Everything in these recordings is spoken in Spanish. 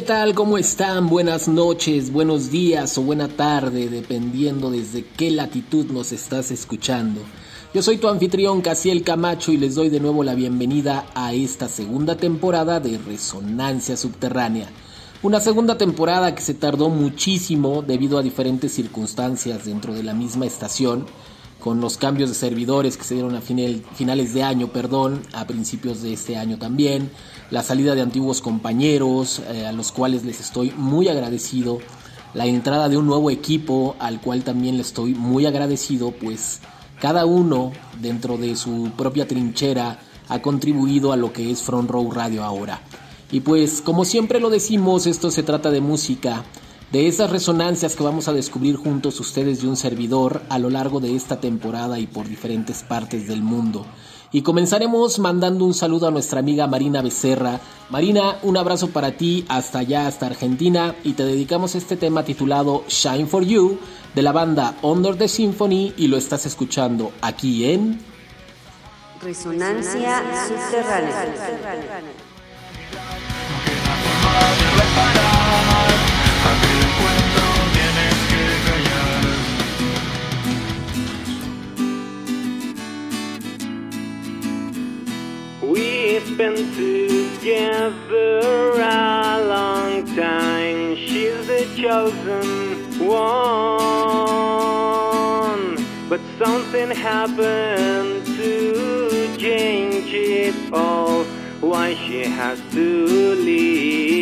¿qué tal? ¿Cómo están? Buenas noches, buenos días o buena tarde, dependiendo desde qué latitud nos estás escuchando. Yo soy tu anfitrión Casiel Camacho y les doy de nuevo la bienvenida a esta segunda temporada de Resonancia Subterránea. Una segunda temporada que se tardó muchísimo debido a diferentes circunstancias dentro de la misma estación, con los cambios de servidores que se dieron a finales de año, perdón, a principios de este año también, la salida de antiguos compañeros eh, a los cuales les estoy muy agradecido, la entrada de un nuevo equipo al cual también le estoy muy agradecido, pues cada uno dentro de su propia trinchera ha contribuido a lo que es Front Row Radio ahora. Y pues como siempre lo decimos, esto se trata de música, de esas resonancias que vamos a descubrir juntos ustedes y un servidor a lo largo de esta temporada y por diferentes partes del mundo. Y comenzaremos mandando un saludo a nuestra amiga Marina Becerra. Marina, un abrazo para ti hasta allá, hasta Argentina, y te dedicamos este tema titulado Shine for You de la banda Under the Symphony y lo estás escuchando aquí en Resonancia Subterránea. We've been together a long time. She's the chosen one. But something happened to change it all. Why she has to leave.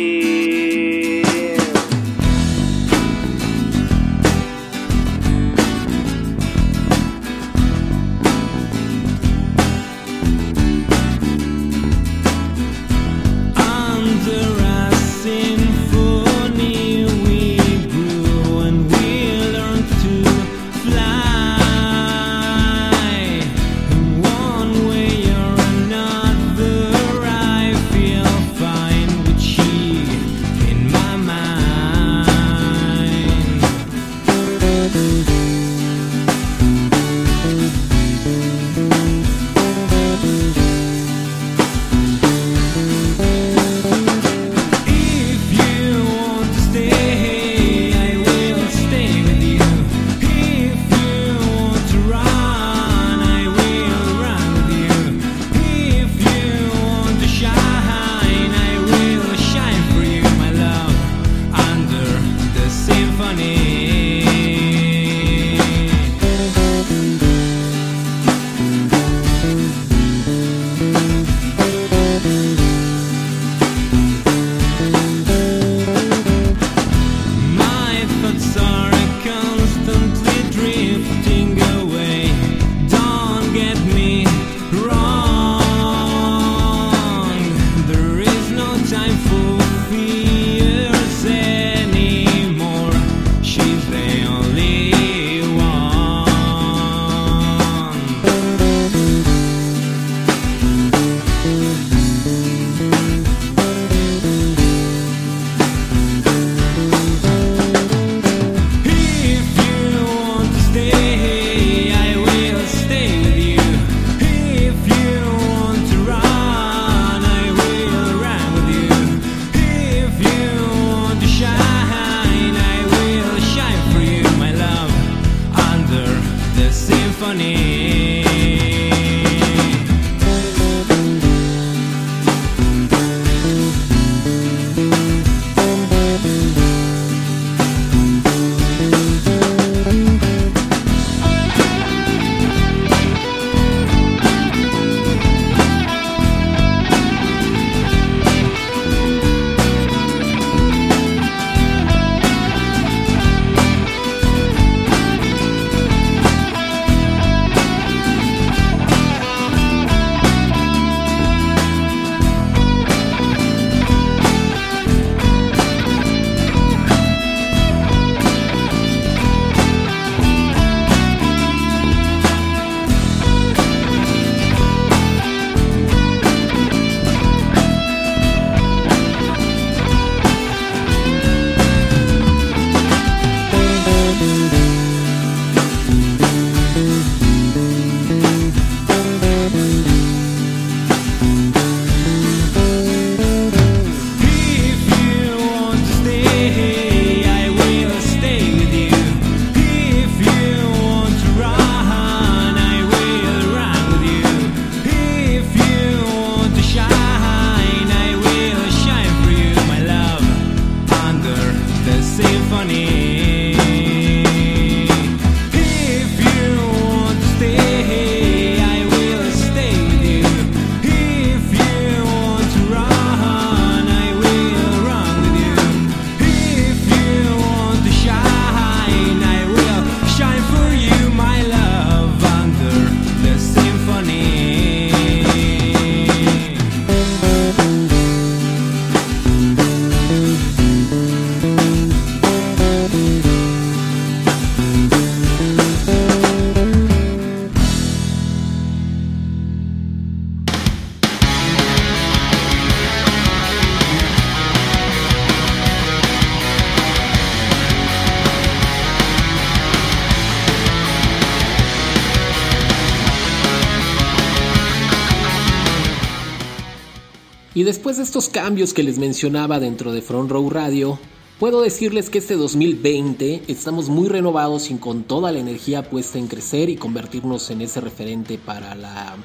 Estos cambios que les mencionaba dentro de Front Row Radio, puedo decirles que este 2020 estamos muy renovados y con toda la energía puesta en crecer y convertirnos en ese referente para la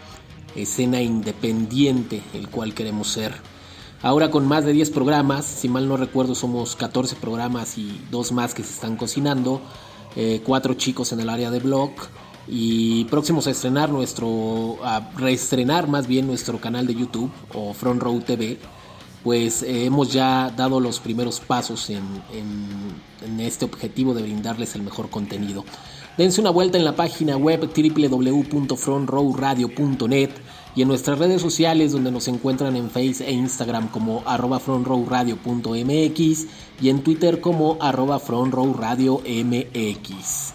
escena independiente, el cual queremos ser. Ahora con más de 10 programas, si mal no recuerdo somos 14 programas y dos más que se están cocinando, eh, cuatro chicos en el área de blog y próximos a estrenar nuestro, a reestrenar más bien nuestro canal de YouTube o Front Row TV, pues eh, hemos ya dado los primeros pasos en, este objetivo de brindarles el mejor contenido. Dense una vuelta en la página web www.frontrowradio.net y en nuestras redes sociales donde nos encuentran en Face e Instagram como arroba frontrowradio.mx y en Twitter como arroba frontrowradiomx.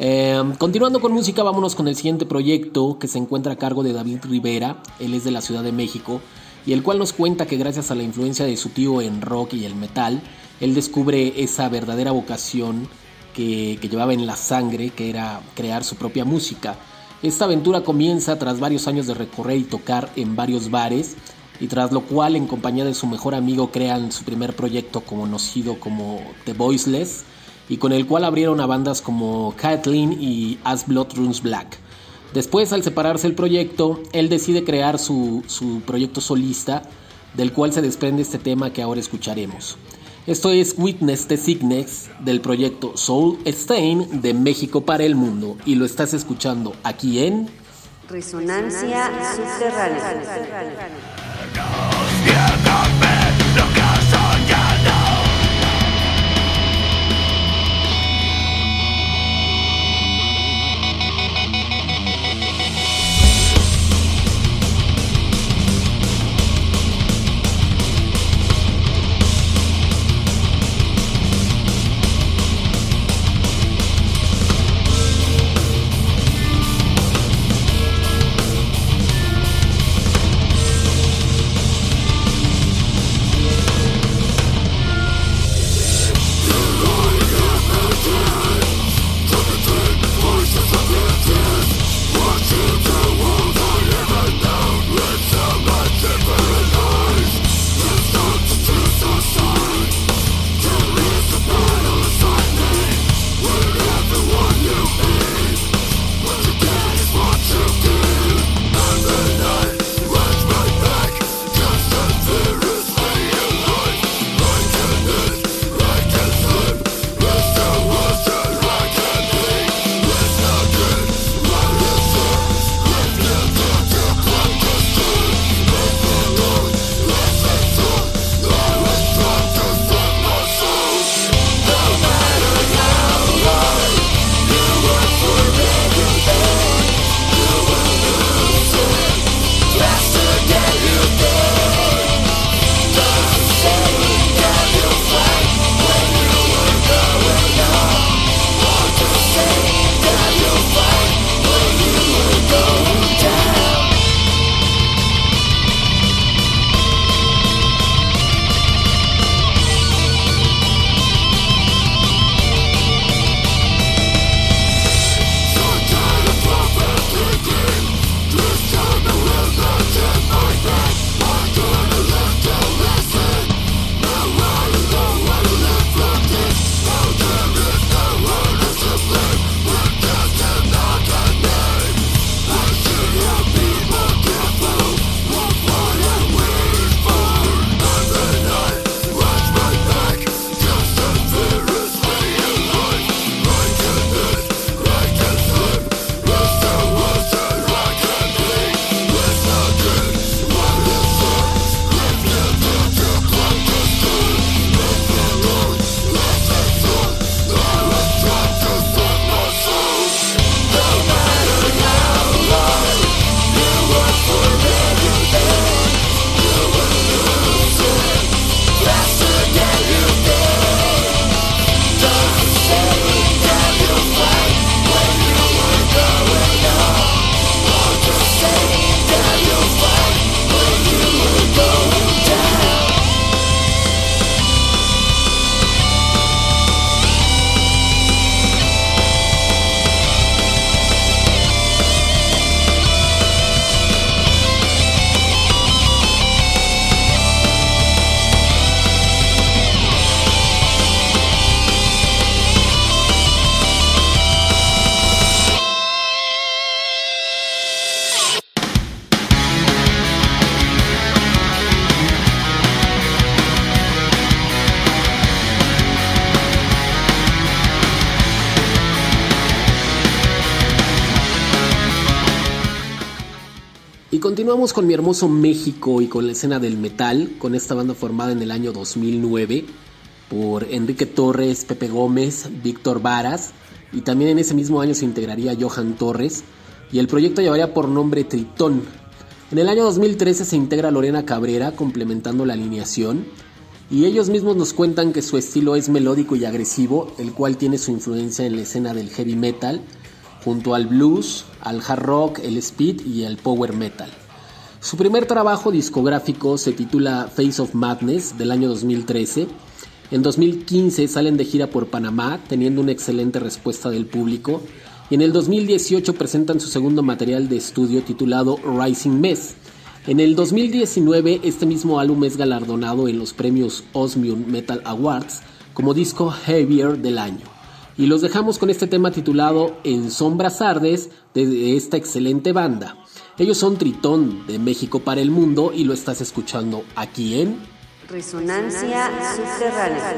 Em, continuando con música, vámonos con el siguiente proyecto que se encuentra a cargo de David Rivera, él es de la Ciudad de México, y el cual nos cuenta que gracias a la influencia de su tío en rock y el metal, él descubre esa verdadera vocación que, que llevaba en la sangre, que era crear su propia música. Esta aventura comienza tras varios años de recorrer y tocar en varios bares, y tras lo cual en compañía de su mejor amigo crean su primer proyecto conocido como The Voiceless, y con el cual abrieron a bandas como Kathleen y As Blood Runs Black. Después, al separarse el proyecto, él decide crear su, su proyecto solista, del cual se desprende este tema que ahora escucharemos. Esto es Witness the Sickness del proyecto Soul Stain de México para el Mundo y lo estás escuchando aquí en Resonancia Subterránea. Continuamos con mi hermoso México y con la escena del metal, con esta banda formada en el año 2009 por Enrique Torres, Pepe Gómez, Víctor Varas y también en ese mismo año se integraría Johan Torres y el proyecto llevaría por nombre Tritón. En el año 2013 se integra Lorena Cabrera complementando la alineación y ellos mismos nos cuentan que su estilo es melódico y agresivo, el cual tiene su influencia en la escena del heavy metal, junto al blues, al hard rock, el speed y el power metal. Su primer trabajo discográfico se titula Face of Madness del año 2013. En 2015 salen de gira por Panamá, teniendo una excelente respuesta del público, y en el 2018 presentan su segundo material de estudio titulado Rising Mess, en el 2019 este mismo álbum es galardonado en los premios Osmium Metal Awards como disco Heavier del año. Y los dejamos con este tema titulado En Sombras Ardes de esta excelente banda. Ellos son Tritón de México para el Mundo y lo estás escuchando aquí en Resonancia Subterránea.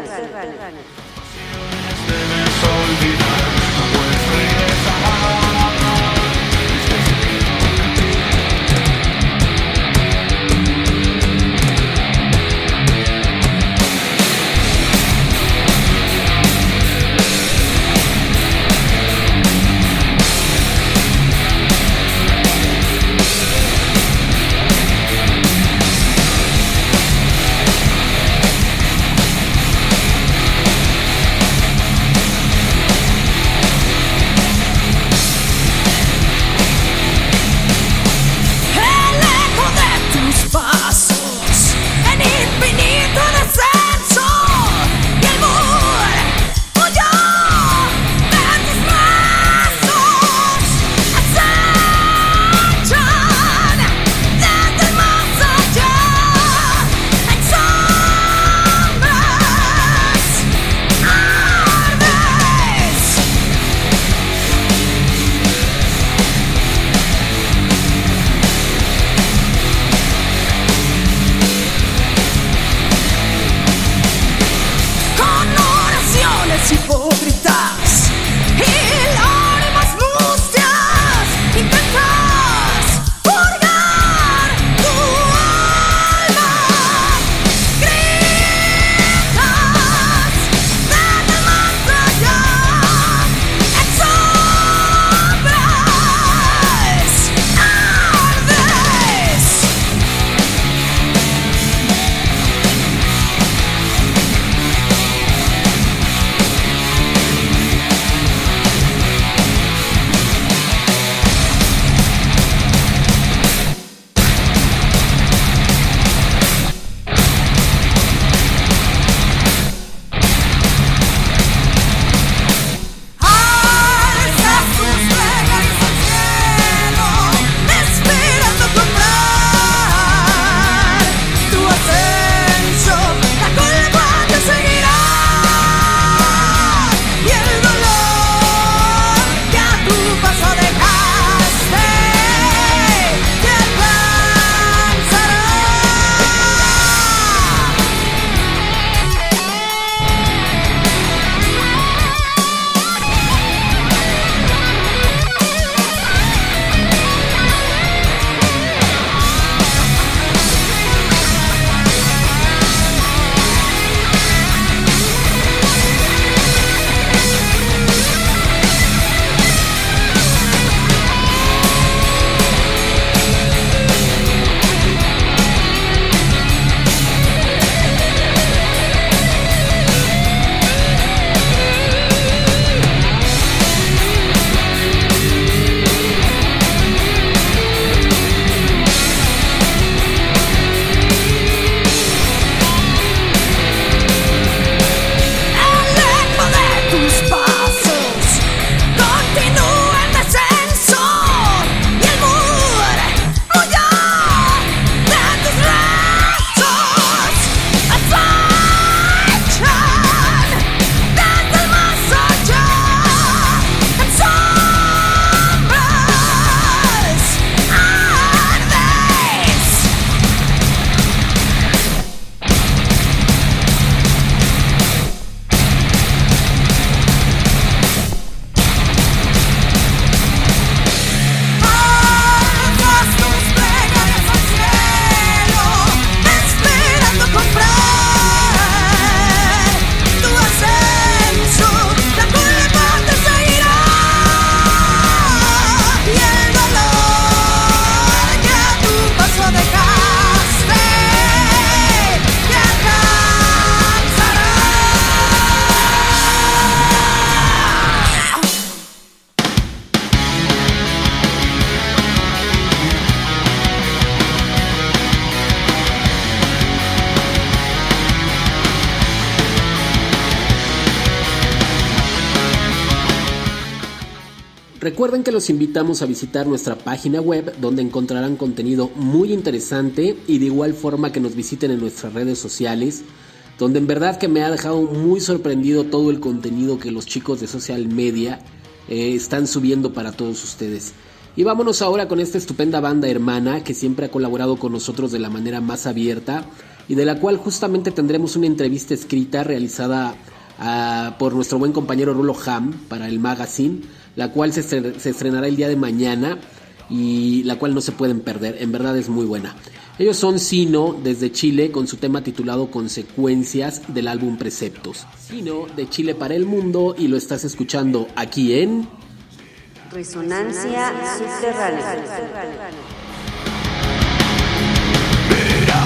Recuerden que los invitamos a visitar nuestra página web donde encontrarán contenido muy interesante y de igual forma que nos visiten en nuestras redes sociales, donde en verdad que me ha dejado muy sorprendido todo el contenido que los chicos de social media eh, están subiendo para todos ustedes. Y vámonos ahora con esta estupenda banda hermana que siempre ha colaborado con nosotros de la manera más abierta y de la cual justamente tendremos una entrevista escrita realizada ah, por nuestro buen compañero Rulo Ham para el magazine la cual se, estrenará el día de mañana y la cual no se pueden perder, en verdad es muy buena. Ellos son Sino desde Chile con su tema titulado Consecuencias del álbum Preceptos. Sino de Chile para el mundo y lo estás escuchando aquí en Resonancia Subterránea. Viendo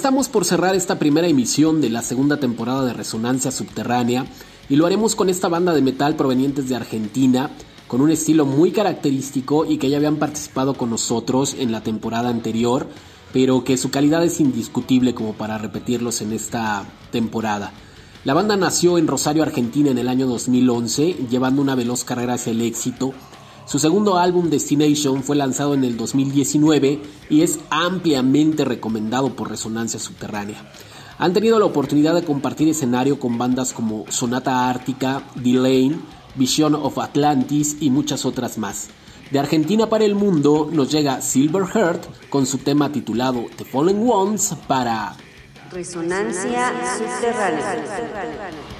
estamos por cerrar esta primera emisión de la segunda temporada de Resonancia Subterránea y lo haremos con esta banda de metal provenientes de Argentina, con un estilo muy característico y que ya habían participado con nosotros en la temporada anterior, pero que su calidad es indiscutible como para repetirlos en esta temporada. La banda nació en Rosario, Argentina en el año 2011, llevando una veloz carrera hacia el éxito su segundo álbum Destination fue lanzado en el 2019 y es ampliamente recomendado por Resonancia Subterránea. Han tenido la oportunidad de compartir escenario con bandas como Sonata Ártica, Delane, Vision of Atlantis y muchas otras más. De Argentina para el mundo nos llega Silver Heart con su tema titulado The Fallen Ones para Resonancia Subterránea.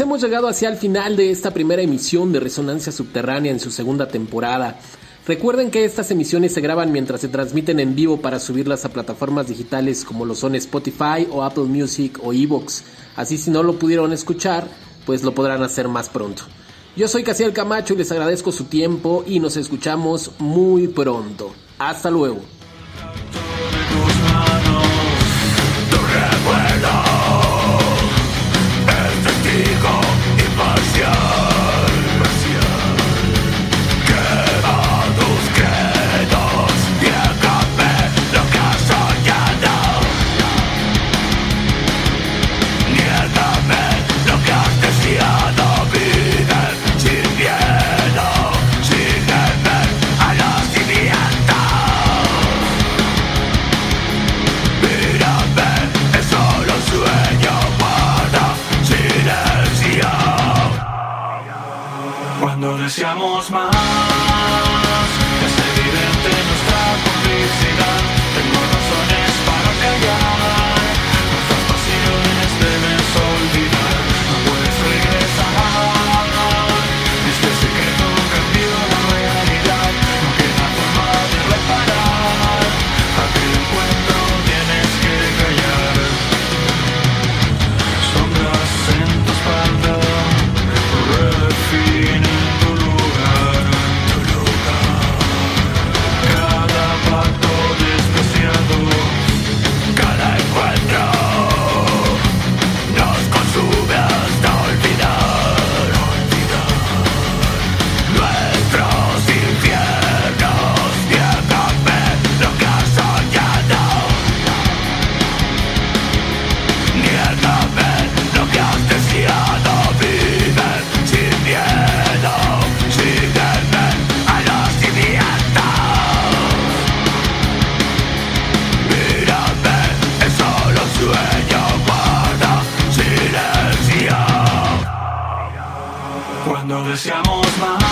Pues hemos llegado hacia el final de esta primera emisión de Resonancia Subterránea en su segunda temporada. Recuerden que estas emisiones se graban mientras se transmiten en vivo para subirlas a plataformas digitales como lo son Spotify o Apple Music o Evox. Así si no lo pudieron escuchar, pues lo podrán hacer más pronto. Yo soy Casiel Camacho y les agradezco su tiempo y nos escuchamos muy pronto. Hasta luego. deseamos más.